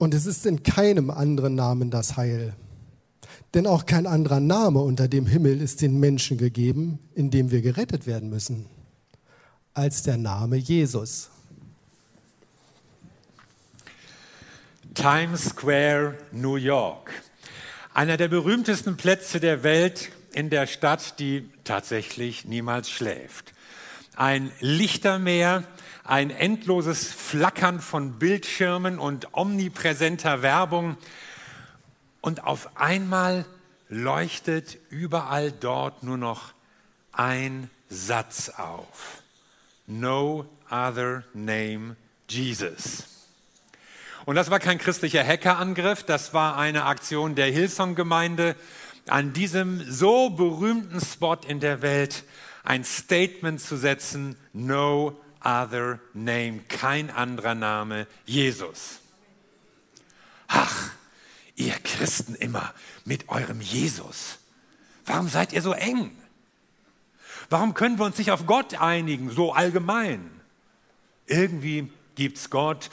Und es ist in keinem anderen Namen das Heil. Denn auch kein anderer Name unter dem Himmel ist den Menschen gegeben, in dem wir gerettet werden müssen, als der Name Jesus. Times Square, New York. Einer der berühmtesten Plätze der Welt in der Stadt, die tatsächlich niemals schläft. Ein Lichtermeer, ein endloses Flackern von Bildschirmen und omnipräsenter Werbung. Und auf einmal leuchtet überall dort nur noch ein Satz auf. No other name Jesus. Und das war kein christlicher Hackerangriff, das war eine Aktion der Hillsong-Gemeinde, an diesem so berühmten Spot in der Welt ein Statement zu setzen, no other name, kein anderer Name, Jesus. Ach, ihr Christen immer mit eurem Jesus. Warum seid ihr so eng? Warum können wir uns nicht auf Gott einigen, so allgemein? Irgendwie gibt es Gott,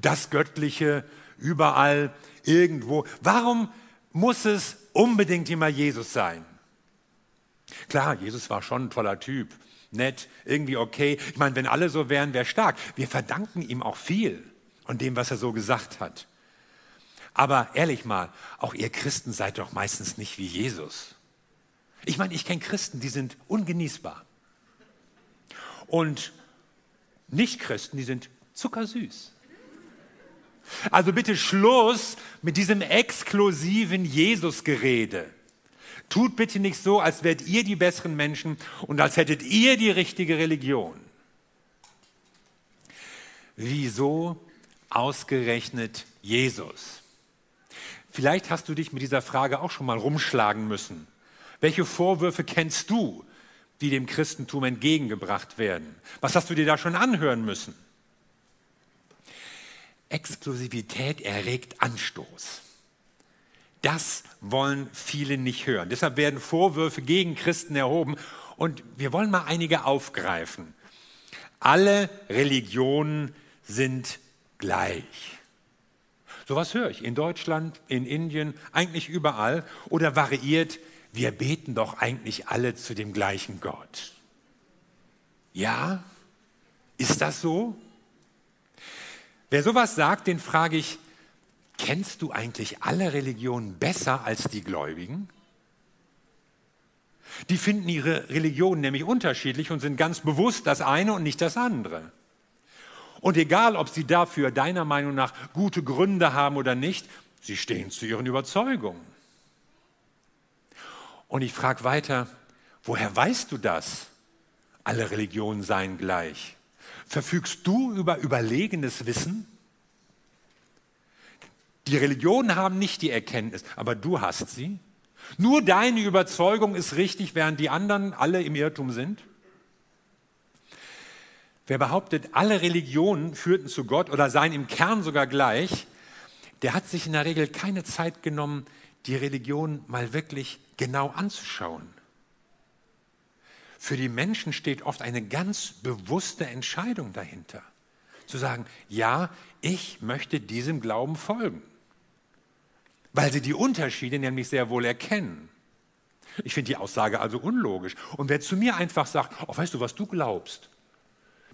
das Göttliche, überall, irgendwo. Warum muss es unbedingt immer Jesus sein? Klar, Jesus war schon ein toller Typ, nett, irgendwie okay. Ich meine, wenn alle so wären, wäre stark. Wir verdanken ihm auch viel und dem, was er so gesagt hat. Aber ehrlich mal, auch ihr Christen seid doch meistens nicht wie Jesus. Ich meine, ich kenne Christen, die sind ungenießbar. Und Nicht-Christen, die sind zuckersüß. Also bitte Schluss mit diesem exklusiven Jesus-Gerede. Tut bitte nicht so, als wärt ihr die besseren Menschen und als hättet ihr die richtige Religion. Wieso ausgerechnet Jesus? Vielleicht hast du dich mit dieser Frage auch schon mal rumschlagen müssen. Welche Vorwürfe kennst du, die dem Christentum entgegengebracht werden? Was hast du dir da schon anhören müssen? Exklusivität erregt Anstoß. Das wollen viele nicht hören. Deshalb werden Vorwürfe gegen Christen erhoben und wir wollen mal einige aufgreifen. Alle Religionen sind gleich. Sowas höre ich in Deutschland, in Indien, eigentlich überall oder variiert, wir beten doch eigentlich alle zu dem gleichen Gott. Ja, ist das so? Wer sowas sagt, den frage ich, kennst du eigentlich alle Religionen besser als die Gläubigen? Die finden ihre Religion nämlich unterschiedlich und sind ganz bewusst das eine und nicht das andere. Und egal, ob sie dafür deiner Meinung nach gute Gründe haben oder nicht, sie stehen zu ihren Überzeugungen. Und ich frage weiter, woher weißt du das? Alle Religionen seien gleich. Verfügst du über überlegenes Wissen? Die Religionen haben nicht die Erkenntnis, aber du hast sie. Nur deine Überzeugung ist richtig, während die anderen alle im Irrtum sind. Wer behauptet, alle Religionen führten zu Gott oder seien im Kern sogar gleich, der hat sich in der Regel keine Zeit genommen, die Religion mal wirklich genau anzuschauen. Für die Menschen steht oft eine ganz bewusste Entscheidung dahinter. Zu sagen, ja, ich möchte diesem Glauben folgen. Weil sie die Unterschiede nämlich sehr wohl erkennen. Ich finde die Aussage also unlogisch. Und wer zu mir einfach sagt, oh, weißt du, was du glaubst,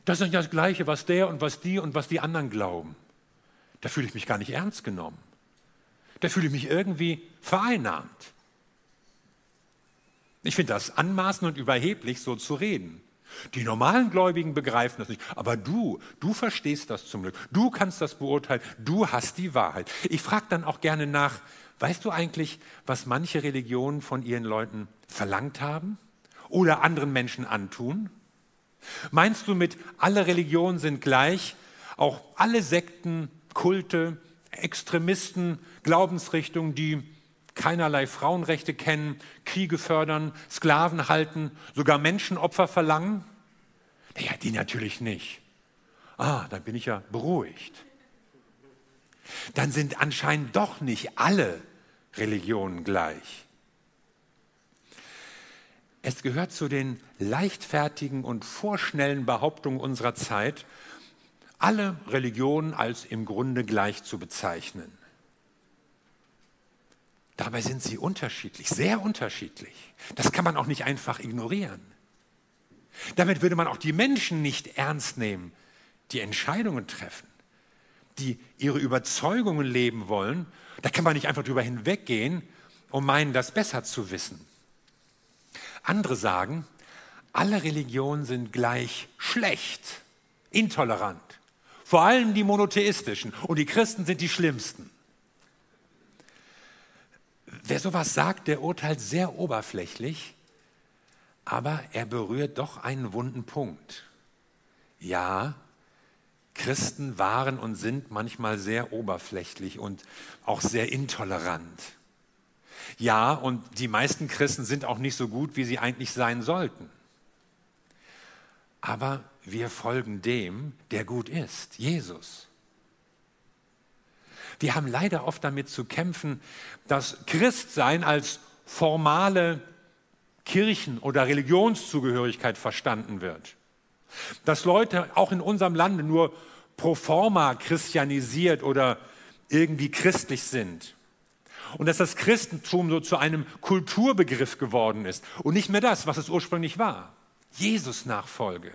das ist nicht das Gleiche, was der und was die und was die anderen glauben. Da fühle ich mich gar nicht ernst genommen. Da fühle ich mich irgendwie vereinnahmt. Ich finde das anmaßend und überheblich, so zu reden. Die normalen Gläubigen begreifen das nicht. Aber du, du verstehst das zum Glück. Du kannst das beurteilen. Du hast die Wahrheit. Ich frage dann auch gerne nach, weißt du eigentlich, was manche Religionen von ihren Leuten verlangt haben oder anderen Menschen antun? Meinst du mit, alle Religionen sind gleich, auch alle Sekten, Kulte, Extremisten, Glaubensrichtungen, die keinerlei Frauenrechte kennen, Kriege fördern, Sklaven halten, sogar Menschenopfer verlangen? Naja, die natürlich nicht. Ah, dann bin ich ja beruhigt. Dann sind anscheinend doch nicht alle Religionen gleich. Es gehört zu den leichtfertigen und vorschnellen Behauptungen unserer Zeit, alle Religionen als im Grunde gleich zu bezeichnen. Dabei sind sie unterschiedlich, sehr unterschiedlich. Das kann man auch nicht einfach ignorieren. Damit würde man auch die Menschen nicht ernst nehmen, die Entscheidungen treffen, die ihre Überzeugungen leben wollen. Da kann man nicht einfach drüber hinweggehen und meinen, das besser zu wissen. Andere sagen, alle Religionen sind gleich schlecht, intolerant. Vor allem die monotheistischen. Und die Christen sind die schlimmsten. Wer sowas sagt, der urteilt sehr oberflächlich, aber er berührt doch einen wunden Punkt. Ja, Christen waren und sind manchmal sehr oberflächlich und auch sehr intolerant. Ja, und die meisten Christen sind auch nicht so gut, wie sie eigentlich sein sollten. Aber wir folgen dem, der gut ist, Jesus. Wir haben leider oft damit zu kämpfen, dass Christsein als formale Kirchen- oder Religionszugehörigkeit verstanden wird. Dass Leute auch in unserem Lande nur pro forma christianisiert oder irgendwie christlich sind. Und dass das Christentum so zu einem Kulturbegriff geworden ist und nicht mehr das, was es ursprünglich war. Jesus-Nachfolge.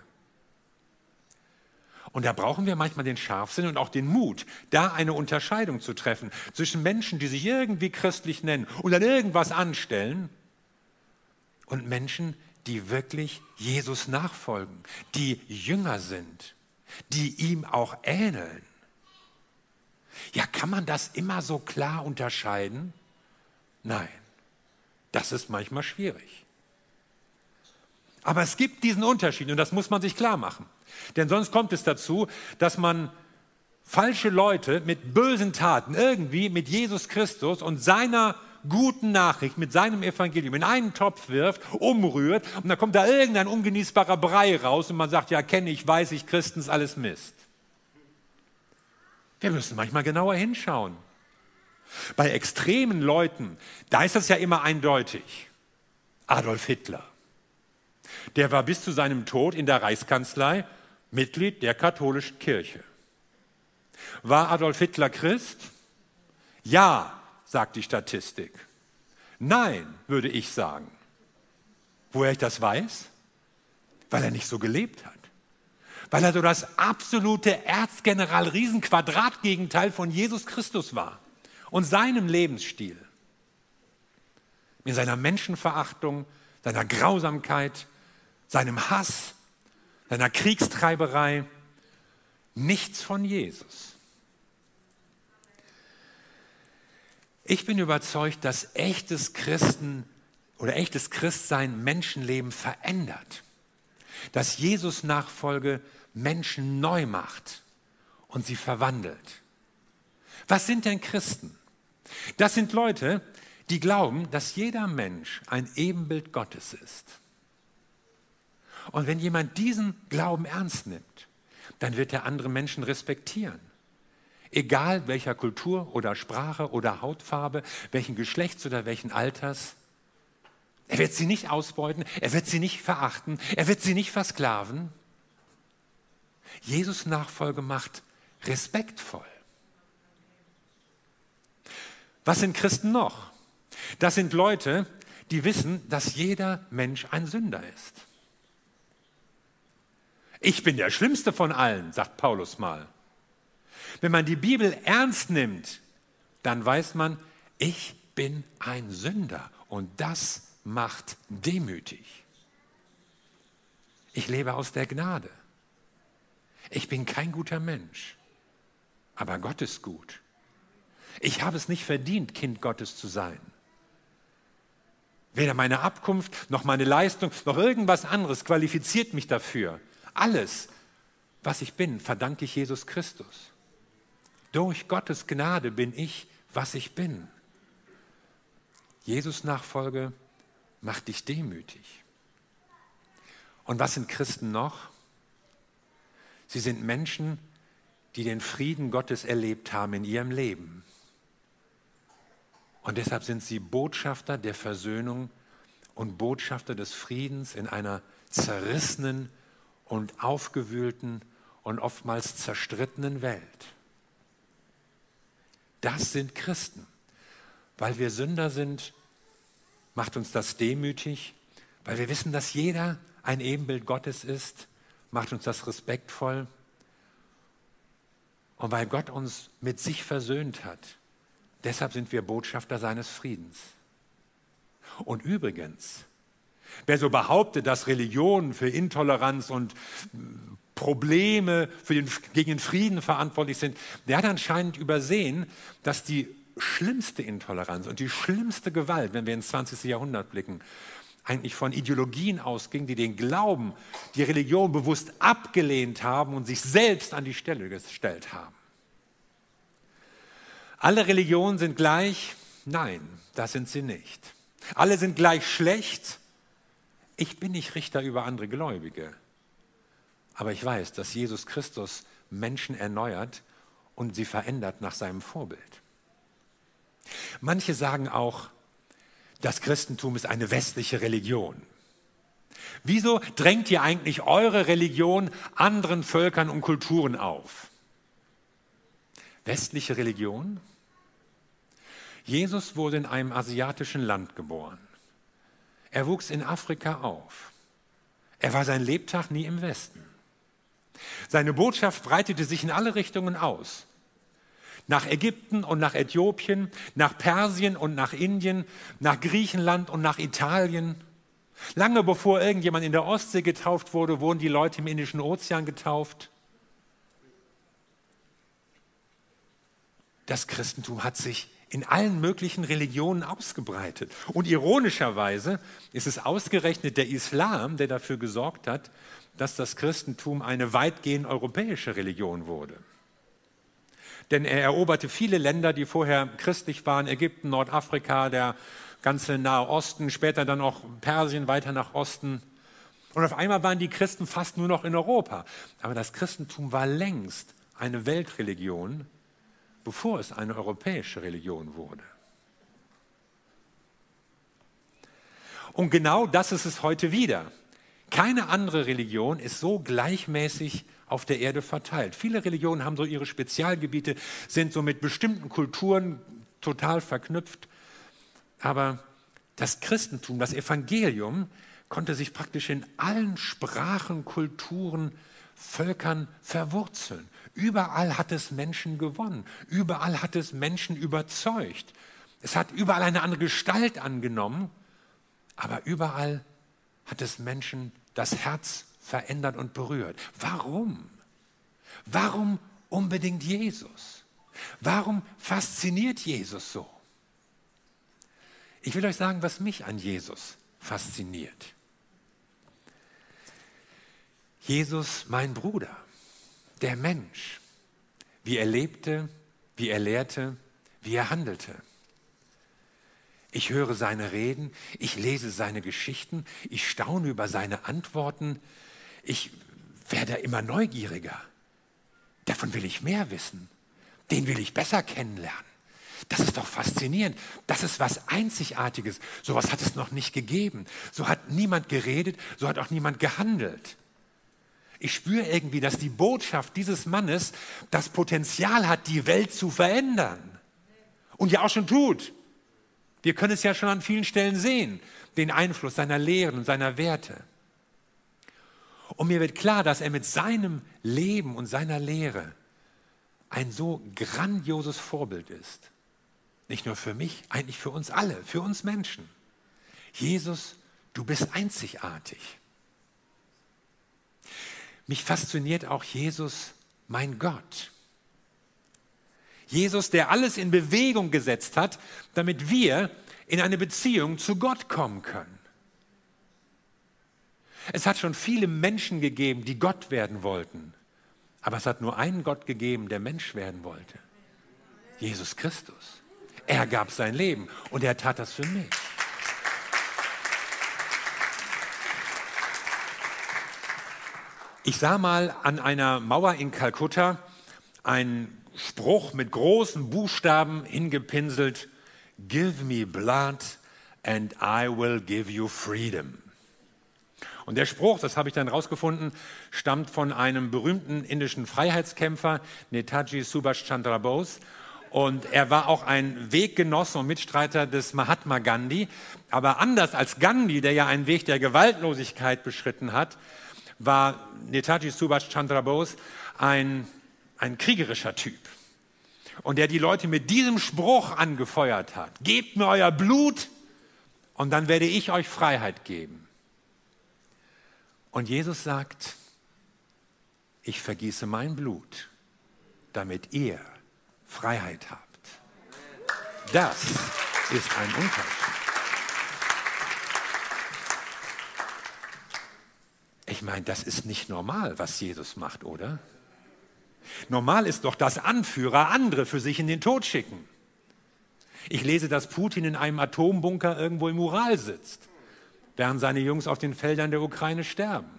Und da brauchen wir manchmal den Scharfsinn und auch den Mut, da eine Unterscheidung zu treffen zwischen Menschen, die sich irgendwie christlich nennen und dann irgendwas anstellen, und Menschen, die wirklich Jesus nachfolgen, die Jünger sind, die ihm auch ähneln. Ja, kann man das immer so klar unterscheiden? Nein, das ist manchmal schwierig. Aber es gibt diesen Unterschied und das muss man sich klar machen. Denn sonst kommt es dazu, dass man falsche Leute mit bösen Taten irgendwie mit Jesus Christus und seiner guten Nachricht, mit seinem Evangelium in einen Topf wirft, umrührt und dann kommt da irgendein ungenießbarer Brei raus und man sagt, ja, kenne ich, weiß ich, Christen ist alles Mist. Wir müssen manchmal genauer hinschauen. Bei extremen Leuten, da ist das ja immer eindeutig. Adolf Hitler. Der war bis zu seinem Tod in der Reichskanzlei Mitglied der katholischen Kirche. War Adolf Hitler Christ? Ja, sagt die Statistik. Nein, würde ich sagen. Woher ich das weiß? Weil er nicht so gelebt hat. Weil er so das absolute Erzgeneral Riesenquadratgegenteil von Jesus Christus war und seinem Lebensstil. Mit seiner Menschenverachtung, seiner Grausamkeit, seinem Hass, seiner Kriegstreiberei. Nichts von Jesus. Ich bin überzeugt, dass echtes Christen oder echtes Christsein Menschenleben verändert. Dass Jesus Nachfolge Menschen neu macht und sie verwandelt. Was sind denn Christen? Das sind Leute, die glauben, dass jeder Mensch ein Ebenbild Gottes ist. Und wenn jemand diesen Glauben ernst nimmt, dann wird er andere Menschen respektieren egal welcher Kultur oder Sprache oder Hautfarbe, welchen Geschlechts oder welchen Alters. Er wird sie nicht ausbeuten, er wird sie nicht verachten, er wird sie nicht versklaven. Jesus Nachfolge macht respektvoll. Was sind Christen noch? Das sind Leute, die wissen, dass jeder Mensch ein Sünder ist. Ich bin der Schlimmste von allen, sagt Paulus mal. Wenn man die Bibel ernst nimmt, dann weiß man, ich bin ein Sünder und das macht demütig. Ich lebe aus der Gnade. Ich bin kein guter Mensch, aber Gott ist gut. Ich habe es nicht verdient, Kind Gottes zu sein. Weder meine Abkunft noch meine Leistung noch irgendwas anderes qualifiziert mich dafür. Alles, was ich bin, verdanke ich Jesus Christus. Durch Gottes Gnade bin ich, was ich bin. Jesus Nachfolge macht dich demütig. Und was sind Christen noch? Sie sind Menschen, die den Frieden Gottes erlebt haben in ihrem Leben. Und deshalb sind sie Botschafter der Versöhnung und Botschafter des Friedens in einer zerrissenen und aufgewühlten und oftmals zerstrittenen Welt. Das sind Christen. Weil wir Sünder sind, macht uns das demütig, weil wir wissen, dass jeder ein Ebenbild Gottes ist, macht uns das respektvoll. Und weil Gott uns mit sich versöhnt hat, deshalb sind wir Botschafter seines Friedens. Und übrigens, wer so behauptet, dass Religion für Intoleranz und Probleme für den, gegen den Frieden verantwortlich sind, der hat anscheinend übersehen, dass die schlimmste Intoleranz und die schlimmste Gewalt, wenn wir ins 20. Jahrhundert blicken, eigentlich von Ideologien ausging, die den Glauben, die Religion bewusst abgelehnt haben und sich selbst an die Stelle gestellt haben. Alle Religionen sind gleich? Nein, das sind sie nicht. Alle sind gleich schlecht? Ich bin nicht Richter über andere Gläubige. Aber ich weiß, dass Jesus Christus Menschen erneuert und sie verändert nach seinem Vorbild. Manche sagen auch, das Christentum ist eine westliche Religion. Wieso drängt ihr eigentlich eure Religion anderen Völkern und Kulturen auf? Westliche Religion? Jesus wurde in einem asiatischen Land geboren. Er wuchs in Afrika auf. Er war sein Lebtag nie im Westen. Seine Botschaft breitete sich in alle Richtungen aus nach Ägypten und nach Äthiopien, nach Persien und nach Indien, nach Griechenland und nach Italien. Lange bevor irgendjemand in der Ostsee getauft wurde, wurden die Leute im Indischen Ozean getauft. Das Christentum hat sich in allen möglichen Religionen ausgebreitet. Und ironischerweise ist es ausgerechnet der Islam, der dafür gesorgt hat, dass das Christentum eine weitgehend europäische Religion wurde. Denn er eroberte viele Länder, die vorher christlich waren, Ägypten, Nordafrika, der ganze Nahe Osten, später dann auch Persien weiter nach Osten. Und auf einmal waren die Christen fast nur noch in Europa. Aber das Christentum war längst eine Weltreligion, bevor es eine europäische Religion wurde. Und genau das ist es heute wieder. Keine andere Religion ist so gleichmäßig auf der Erde verteilt. Viele Religionen haben so ihre Spezialgebiete, sind so mit bestimmten Kulturen total verknüpft. Aber das Christentum, das Evangelium, konnte sich praktisch in allen Sprachen, Kulturen, Völkern verwurzeln. Überall hat es Menschen gewonnen. Überall hat es Menschen überzeugt. Es hat überall eine andere Gestalt angenommen, aber überall hat es Menschen das Herz verändert und berührt. Warum? Warum unbedingt Jesus? Warum fasziniert Jesus so? Ich will euch sagen, was mich an Jesus fasziniert. Jesus, mein Bruder, der Mensch, wie er lebte, wie er lehrte, wie er handelte. Ich höre seine Reden, ich lese seine Geschichten, ich staune über seine Antworten, ich werde immer neugieriger. Davon will ich mehr wissen. Den will ich besser kennenlernen. Das ist doch faszinierend. Das ist was Einzigartiges. So was hat es noch nicht gegeben. So hat niemand geredet, so hat auch niemand gehandelt. Ich spüre irgendwie, dass die Botschaft dieses Mannes das Potenzial hat, die Welt zu verändern. Und ja auch schon tut. Wir können es ja schon an vielen Stellen sehen, den Einfluss seiner Lehren und seiner Werte. Und mir wird klar, dass er mit seinem Leben und seiner Lehre ein so grandioses Vorbild ist. Nicht nur für mich, eigentlich für uns alle, für uns Menschen. Jesus, du bist einzigartig. Mich fasziniert auch Jesus, mein Gott. Jesus, der alles in Bewegung gesetzt hat, damit wir in eine Beziehung zu Gott kommen können. Es hat schon viele Menschen gegeben, die Gott werden wollten. Aber es hat nur einen Gott gegeben, der Mensch werden wollte. Jesus Christus. Er gab sein Leben und er tat das für mich. Ich sah mal an einer Mauer in Kalkutta einen Spruch mit großen Buchstaben hingepinselt, Give me blood and I will give you freedom. Und der Spruch, das habe ich dann rausgefunden, stammt von einem berühmten indischen Freiheitskämpfer, Netaji Subhash Chandra Bose. Und er war auch ein Weggenosse und Mitstreiter des Mahatma Gandhi. Aber anders als Gandhi, der ja einen Weg der Gewaltlosigkeit beschritten hat, war Netaji Subhash Chandra Bose ein, ein kriegerischer Typ. Und der die Leute mit diesem Spruch angefeuert hat. Gebt mir euer Blut und dann werde ich euch Freiheit geben. Und Jesus sagt, ich vergieße mein Blut, damit ihr Freiheit habt. Das ist ein Unterschied. Ich meine, das ist nicht normal, was Jesus macht, oder? Normal ist doch, dass Anführer andere für sich in den Tod schicken. Ich lese, dass Putin in einem Atombunker irgendwo im Ural sitzt während seine Jungs auf den Feldern der Ukraine sterben.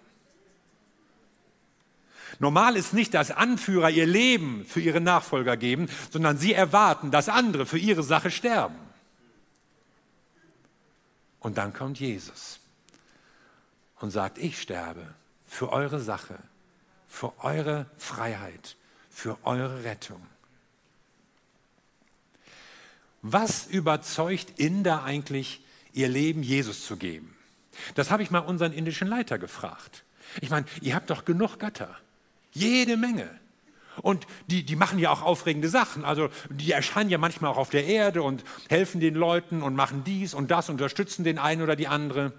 Normal ist nicht, dass Anführer ihr Leben für ihre Nachfolger geben, sondern sie erwarten, dass andere für ihre Sache sterben. Und dann kommt Jesus und sagt, ich sterbe für eure Sache, für eure Freiheit, für eure Rettung. Was überzeugt Inder eigentlich, ihr Leben Jesus zu geben? Das habe ich mal unseren indischen Leiter gefragt. Ich meine, ihr habt doch genug Götter. Jede Menge. Und die, die machen ja auch aufregende Sachen. Also die erscheinen ja manchmal auch auf der Erde und helfen den Leuten und machen dies und das, unterstützen den einen oder die andere.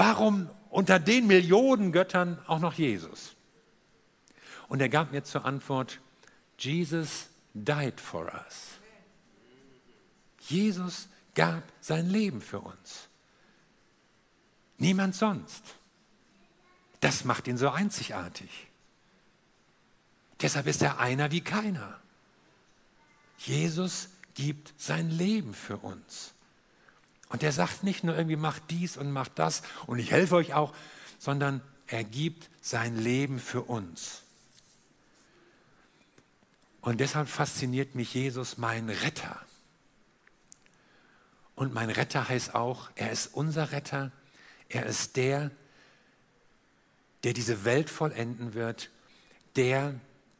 Warum unter den Millionen Göttern auch noch Jesus? Und er gab mir zur Antwort, Jesus died for us. Jesus gab sein Leben für uns. Niemand sonst. Das macht ihn so einzigartig. Deshalb ist er einer wie keiner. Jesus gibt sein Leben für uns. Und er sagt nicht nur irgendwie, macht dies und macht das und ich helfe euch auch, sondern er gibt sein Leben für uns. Und deshalb fasziniert mich Jesus, mein Retter. Und mein Retter heißt auch, er ist unser Retter. Er ist der, der diese Welt vollenden wird, der,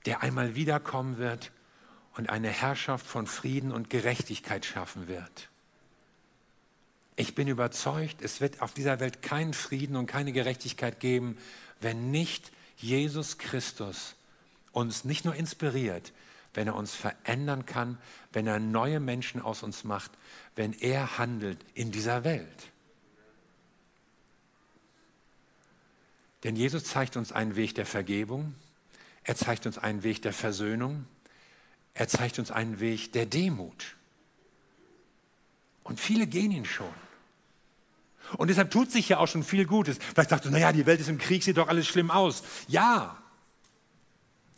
der einmal wiederkommen wird und eine Herrschaft von Frieden und Gerechtigkeit schaffen wird. Ich bin überzeugt, es wird auf dieser Welt keinen Frieden und keine Gerechtigkeit geben, wenn nicht Jesus Christus uns nicht nur inspiriert, wenn er uns verändern kann, wenn er neue Menschen aus uns macht, wenn er handelt in dieser Welt. Denn Jesus zeigt uns einen Weg der Vergebung, er zeigt uns einen Weg der Versöhnung, er zeigt uns einen Weg der Demut. Und viele gehen ihn schon. Und deshalb tut sich ja auch schon viel Gutes. Vielleicht sagst du, naja, die Welt ist im Krieg, sieht doch alles schlimm aus. Ja,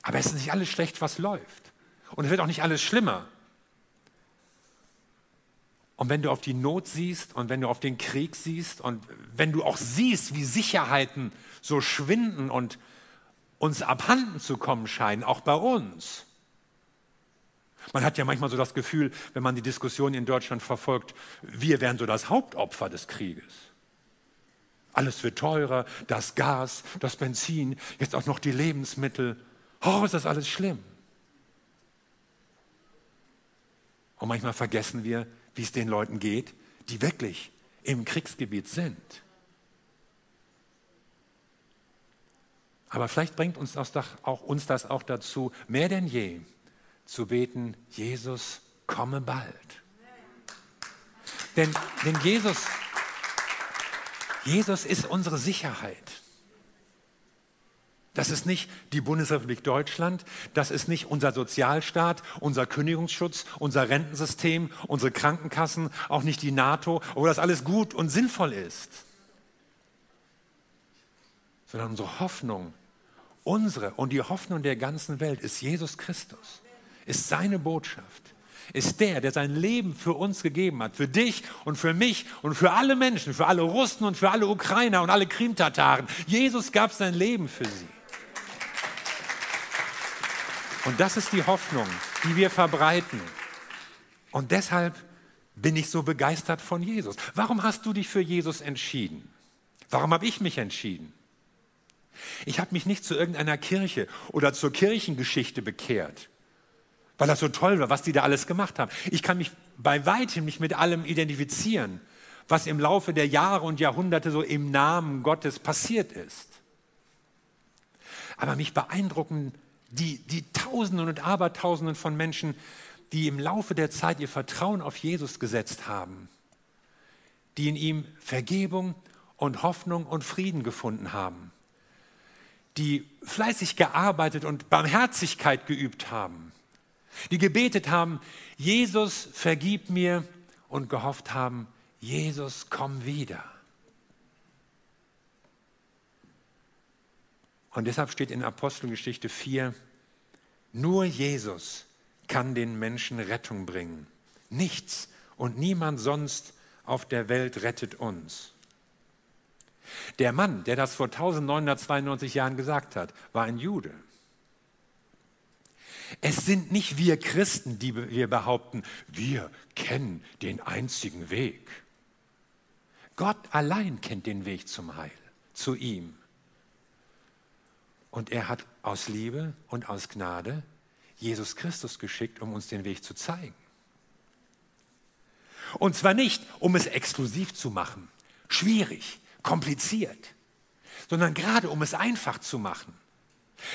aber es ist nicht alles schlecht, was läuft. Und es wird auch nicht alles schlimmer. Und wenn du auf die Not siehst und wenn du auf den Krieg siehst und wenn du auch siehst, wie Sicherheiten so schwinden und uns abhanden zu kommen scheinen, auch bei uns. Man hat ja manchmal so das Gefühl, wenn man die Diskussion in Deutschland verfolgt, wir wären so das Hauptopfer des Krieges. Alles wird teurer, das Gas, das Benzin, jetzt auch noch die Lebensmittel. Oh, ist das alles schlimm. Und manchmal vergessen wir, wie es den Leuten geht, die wirklich im Kriegsgebiet sind. Aber vielleicht bringt uns das, auch, uns das auch dazu, mehr denn je zu beten, Jesus, komme bald. Denn, denn Jesus, Jesus ist unsere Sicherheit. Das ist nicht die Bundesrepublik Deutschland, das ist nicht unser Sozialstaat, unser Kündigungsschutz, unser Rentensystem, unsere Krankenkassen, auch nicht die NATO, wo das alles gut und sinnvoll ist. Sondern unsere Hoffnung, unsere und die Hoffnung der ganzen Welt ist Jesus Christus, ist seine Botschaft, ist der, der sein Leben für uns gegeben hat, für dich und für mich und für alle Menschen, für alle Russen und für alle Ukrainer und alle Krimtataren. Jesus gab sein Leben für sie. Und das ist die Hoffnung, die wir verbreiten. Und deshalb bin ich so begeistert von Jesus? Warum hast du dich für Jesus entschieden? Warum habe ich mich entschieden? Ich habe mich nicht zu irgendeiner Kirche oder zur Kirchengeschichte bekehrt, weil das so toll war, was die da alles gemacht haben. Ich kann mich bei weitem nicht mit allem identifizieren, was im Laufe der Jahre und Jahrhunderte so im Namen Gottes passiert ist. Aber mich beeindrucken die, die Tausenden und Abertausenden von Menschen, die im Laufe der Zeit ihr Vertrauen auf Jesus gesetzt haben, die in ihm Vergebung und Hoffnung und Frieden gefunden haben, die fleißig gearbeitet und Barmherzigkeit geübt haben, die gebetet haben, Jesus, vergib mir und gehofft haben, Jesus, komm wieder. Und deshalb steht in Apostelgeschichte 4, nur Jesus kann den Menschen Rettung bringen. Nichts und niemand sonst auf der Welt rettet uns. Der Mann, der das vor 1992 Jahren gesagt hat, war ein Jude. Es sind nicht wir Christen, die wir behaupten, wir kennen den einzigen Weg. Gott allein kennt den Weg zum Heil, zu ihm. Und er hat aus Liebe und aus Gnade Jesus Christus geschickt, um uns den Weg zu zeigen. Und zwar nicht, um es exklusiv zu machen, schwierig, kompliziert, sondern gerade um es einfach zu machen.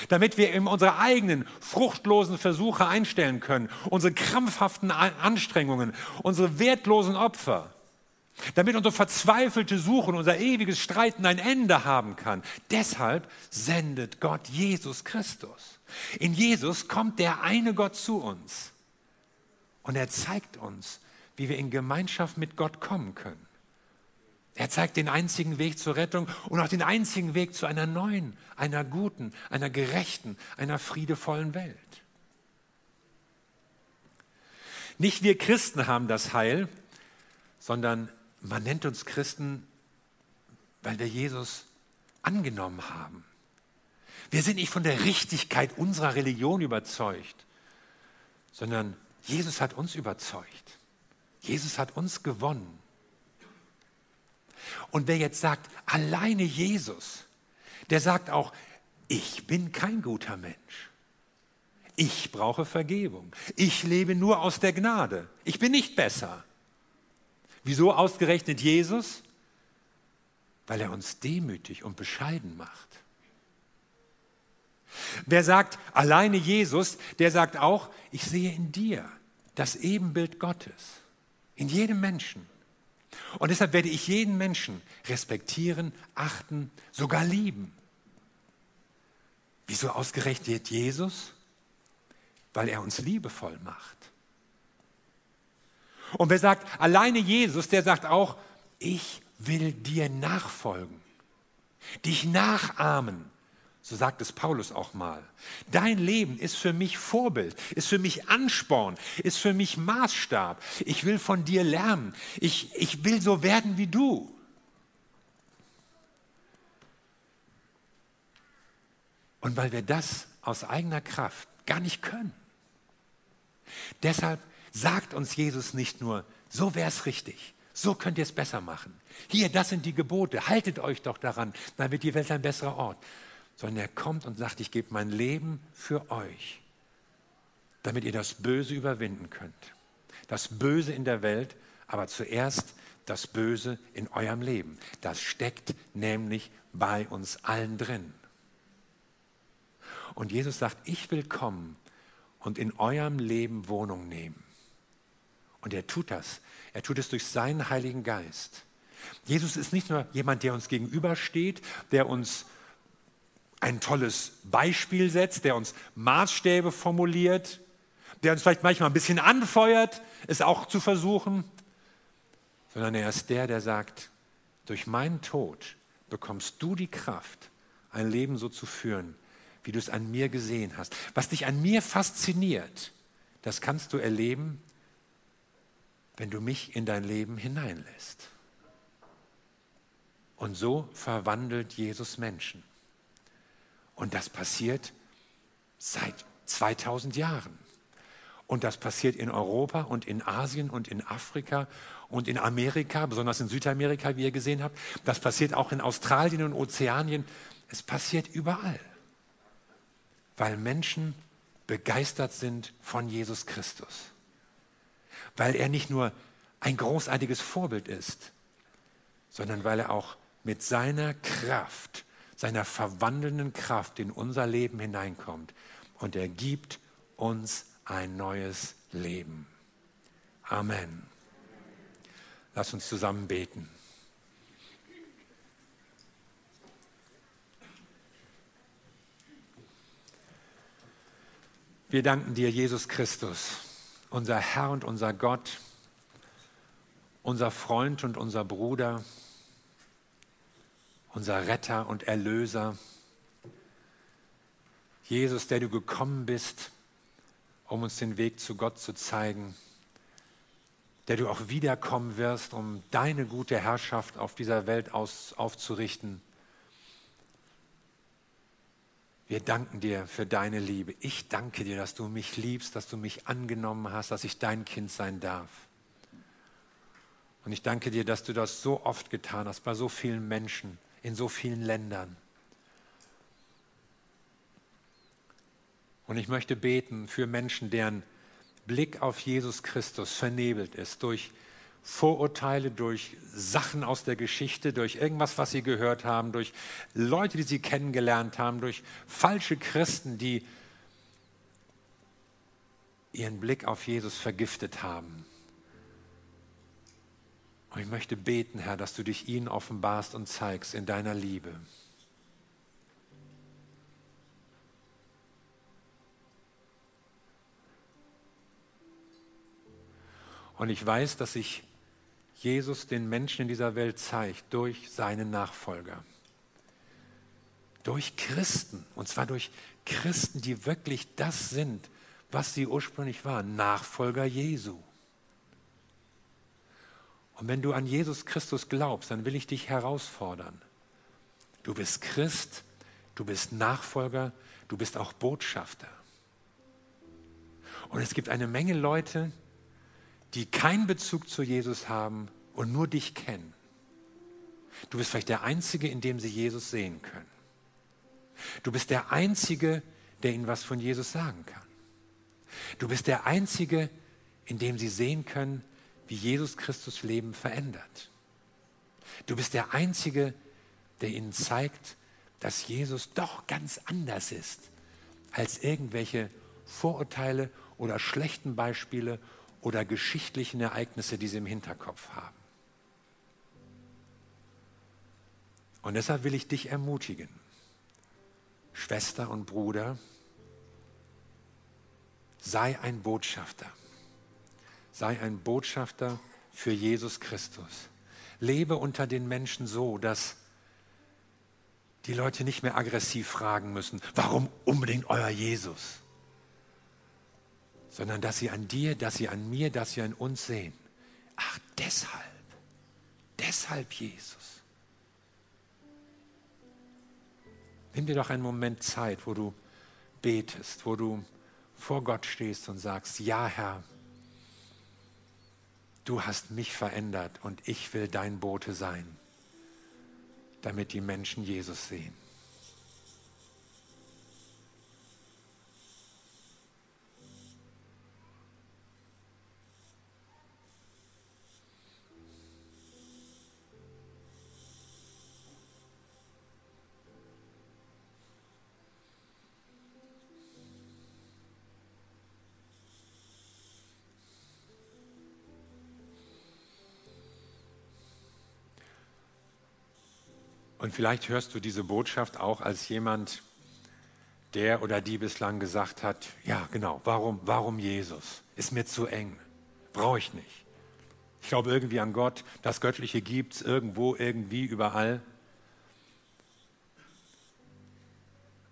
Damit wir in unsere eigenen fruchtlosen Versuche einstellen können, unsere krampfhaften Anstrengungen, unsere wertlosen Opfer, damit unsere verzweifelte Suche und unser ewiges Streiten ein Ende haben kann. Deshalb sendet Gott Jesus Christus. In Jesus kommt der eine Gott zu uns und er zeigt uns, wie wir in Gemeinschaft mit Gott kommen können. Er zeigt den einzigen Weg zur Rettung und auch den einzigen Weg zu einer neuen, einer guten, einer gerechten, einer friedevollen Welt. Nicht wir Christen haben das Heil, sondern man nennt uns Christen, weil wir Jesus angenommen haben. Wir sind nicht von der Richtigkeit unserer Religion überzeugt, sondern Jesus hat uns überzeugt. Jesus hat uns gewonnen. Und wer jetzt sagt, alleine Jesus, der sagt auch, ich bin kein guter Mensch. Ich brauche Vergebung. Ich lebe nur aus der Gnade. Ich bin nicht besser. Wieso ausgerechnet Jesus? Weil er uns demütig und bescheiden macht. Wer sagt, alleine Jesus, der sagt auch, ich sehe in dir das Ebenbild Gottes, in jedem Menschen. Und deshalb werde ich jeden Menschen respektieren, achten, sogar lieben. Wieso ausgerechnet Jesus? Weil er uns liebevoll macht. Und wer sagt, alleine Jesus, der sagt auch, ich will dir nachfolgen, dich nachahmen. So sagt es Paulus auch mal. Dein Leben ist für mich Vorbild, ist für mich Ansporn, ist für mich Maßstab. Ich will von dir lernen. Ich, ich will so werden wie du. Und weil wir das aus eigener Kraft gar nicht können. Deshalb sagt uns Jesus nicht nur, so wäre es richtig, so könnt ihr es besser machen. Hier, das sind die Gebote, haltet euch doch daran, dann wird die Welt ein besserer Ort. Sondern er kommt und sagt, ich gebe mein Leben für euch, damit ihr das Böse überwinden könnt. Das Böse in der Welt, aber zuerst das Böse in eurem Leben. Das steckt nämlich bei uns allen drin. Und Jesus sagt, ich will kommen und in eurem Leben Wohnung nehmen. Und er tut das. Er tut es durch seinen Heiligen Geist. Jesus ist nicht nur jemand, der uns gegenübersteht, der uns ein tolles Beispiel setzt, der uns Maßstäbe formuliert, der uns vielleicht manchmal ein bisschen anfeuert, es auch zu versuchen, sondern er ist der, der sagt, durch meinen Tod bekommst du die Kraft, ein Leben so zu führen, wie du es an mir gesehen hast. Was dich an mir fasziniert, das kannst du erleben, wenn du mich in dein Leben hineinlässt. Und so verwandelt Jesus Menschen. Und das passiert seit 2000 Jahren. Und das passiert in Europa und in Asien und in Afrika und in Amerika, besonders in Südamerika, wie ihr gesehen habt. Das passiert auch in Australien und Ozeanien. Es passiert überall, weil Menschen begeistert sind von Jesus Christus. Weil er nicht nur ein großartiges Vorbild ist, sondern weil er auch mit seiner Kraft, seiner verwandelnden Kraft in unser Leben hineinkommt und er gibt uns ein neues Leben. Amen. Lass uns zusammen beten. Wir danken dir, Jesus Christus, unser Herr und unser Gott, unser Freund und unser Bruder, unser Retter und Erlöser. Jesus, der du gekommen bist, um uns den Weg zu Gott zu zeigen, der du auch wiederkommen wirst, um deine gute Herrschaft auf dieser Welt aus, aufzurichten. Wir danken dir für deine Liebe. Ich danke dir, dass du mich liebst, dass du mich angenommen hast, dass ich dein Kind sein darf. Und ich danke dir, dass du das so oft getan hast, bei so vielen Menschen, in so vielen Ländern. Und ich möchte beten für Menschen, deren Blick auf Jesus Christus vernebelt ist durch Vorurteile, durch Sachen aus der Geschichte, durch irgendwas, was sie gehört haben, durch Leute, die sie kennengelernt haben, durch falsche Christen, die ihren Blick auf Jesus vergiftet haben. Und ich möchte beten, Herr, dass du dich ihnen offenbarst und zeigst in deiner Liebe. Und ich weiß, dass sich Jesus den Menschen in dieser Welt zeigt durch seine Nachfolger. Durch Christen. Und zwar durch Christen, die wirklich das sind, was sie ursprünglich waren. Nachfolger Jesu. Und wenn du an Jesus Christus glaubst, dann will ich dich herausfordern. Du bist Christ, du bist Nachfolger, du bist auch Botschafter. Und es gibt eine Menge Leute, die keinen Bezug zu Jesus haben und nur dich kennen. Du bist vielleicht der Einzige, in dem sie Jesus sehen können. Du bist der Einzige, der ihnen was von Jesus sagen kann. Du bist der Einzige, in dem sie sehen können, wie Jesus Christus Leben verändert. Du bist der Einzige, der ihnen zeigt, dass Jesus doch ganz anders ist als irgendwelche Vorurteile oder schlechten Beispiele oder geschichtlichen Ereignisse, die sie im Hinterkopf haben. Und deshalb will ich dich ermutigen, Schwester und Bruder, sei ein Botschafter. Sei ein Botschafter für Jesus Christus. Lebe unter den Menschen so, dass die Leute nicht mehr aggressiv fragen müssen, warum unbedingt euer Jesus? sondern dass sie an dir, dass sie an mir, dass sie an uns sehen. Ach, deshalb, deshalb Jesus. Nimm dir doch einen Moment Zeit, wo du betest, wo du vor Gott stehst und sagst, ja Herr, du hast mich verändert und ich will dein Bote sein, damit die Menschen Jesus sehen. Und vielleicht hörst du diese Botschaft auch als jemand, der oder die bislang gesagt hat, ja genau, warum, warum Jesus? Ist mir zu eng, brauche ich nicht. Ich glaube irgendwie an Gott, das Göttliche gibt es irgendwo, irgendwie, überall.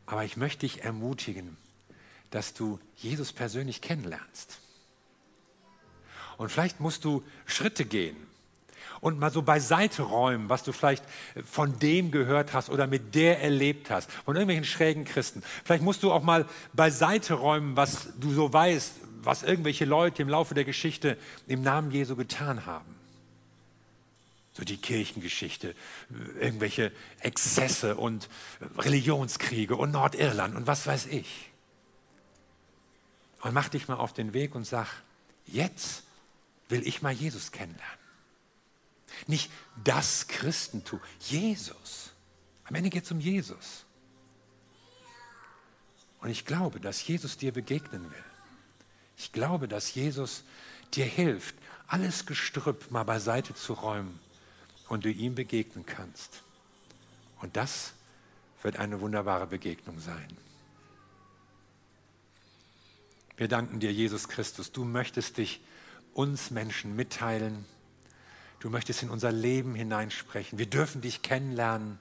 Aber ich möchte dich ermutigen, dass du Jesus persönlich kennenlernst. Und vielleicht musst du Schritte gehen und mal so beiseite räumen, was du vielleicht von dem gehört hast oder mit der erlebt hast, von irgendwelchen schrägen Christen. Vielleicht musst du auch mal beiseite räumen, was du so weißt, was irgendwelche Leute im Laufe der Geschichte im Namen Jesu getan haben. So die Kirchengeschichte, irgendwelche Exzesse und Religionskriege und Nordirland und was weiß ich. Und mach dich mal auf den Weg und sag, jetzt will ich mal Jesus kennenlernen. Nicht das Christentum, Jesus. Am Ende geht es um Jesus. Und ich glaube, dass Jesus dir begegnen will. Ich glaube, dass Jesus dir hilft, alles Gestrüpp mal beiseite zu räumen und du ihm begegnen kannst. Und das wird eine wunderbare Begegnung sein. Wir danken dir, Jesus Christus. Du möchtest dich uns Menschen mitteilen. Du möchtest in unser Leben hineinsprechen. Wir dürfen dich kennenlernen.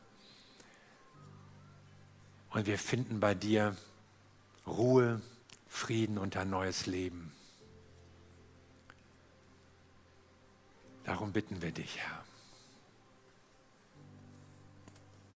Und wir finden bei dir Ruhe, Frieden und ein neues Leben. Darum bitten wir dich, Herr.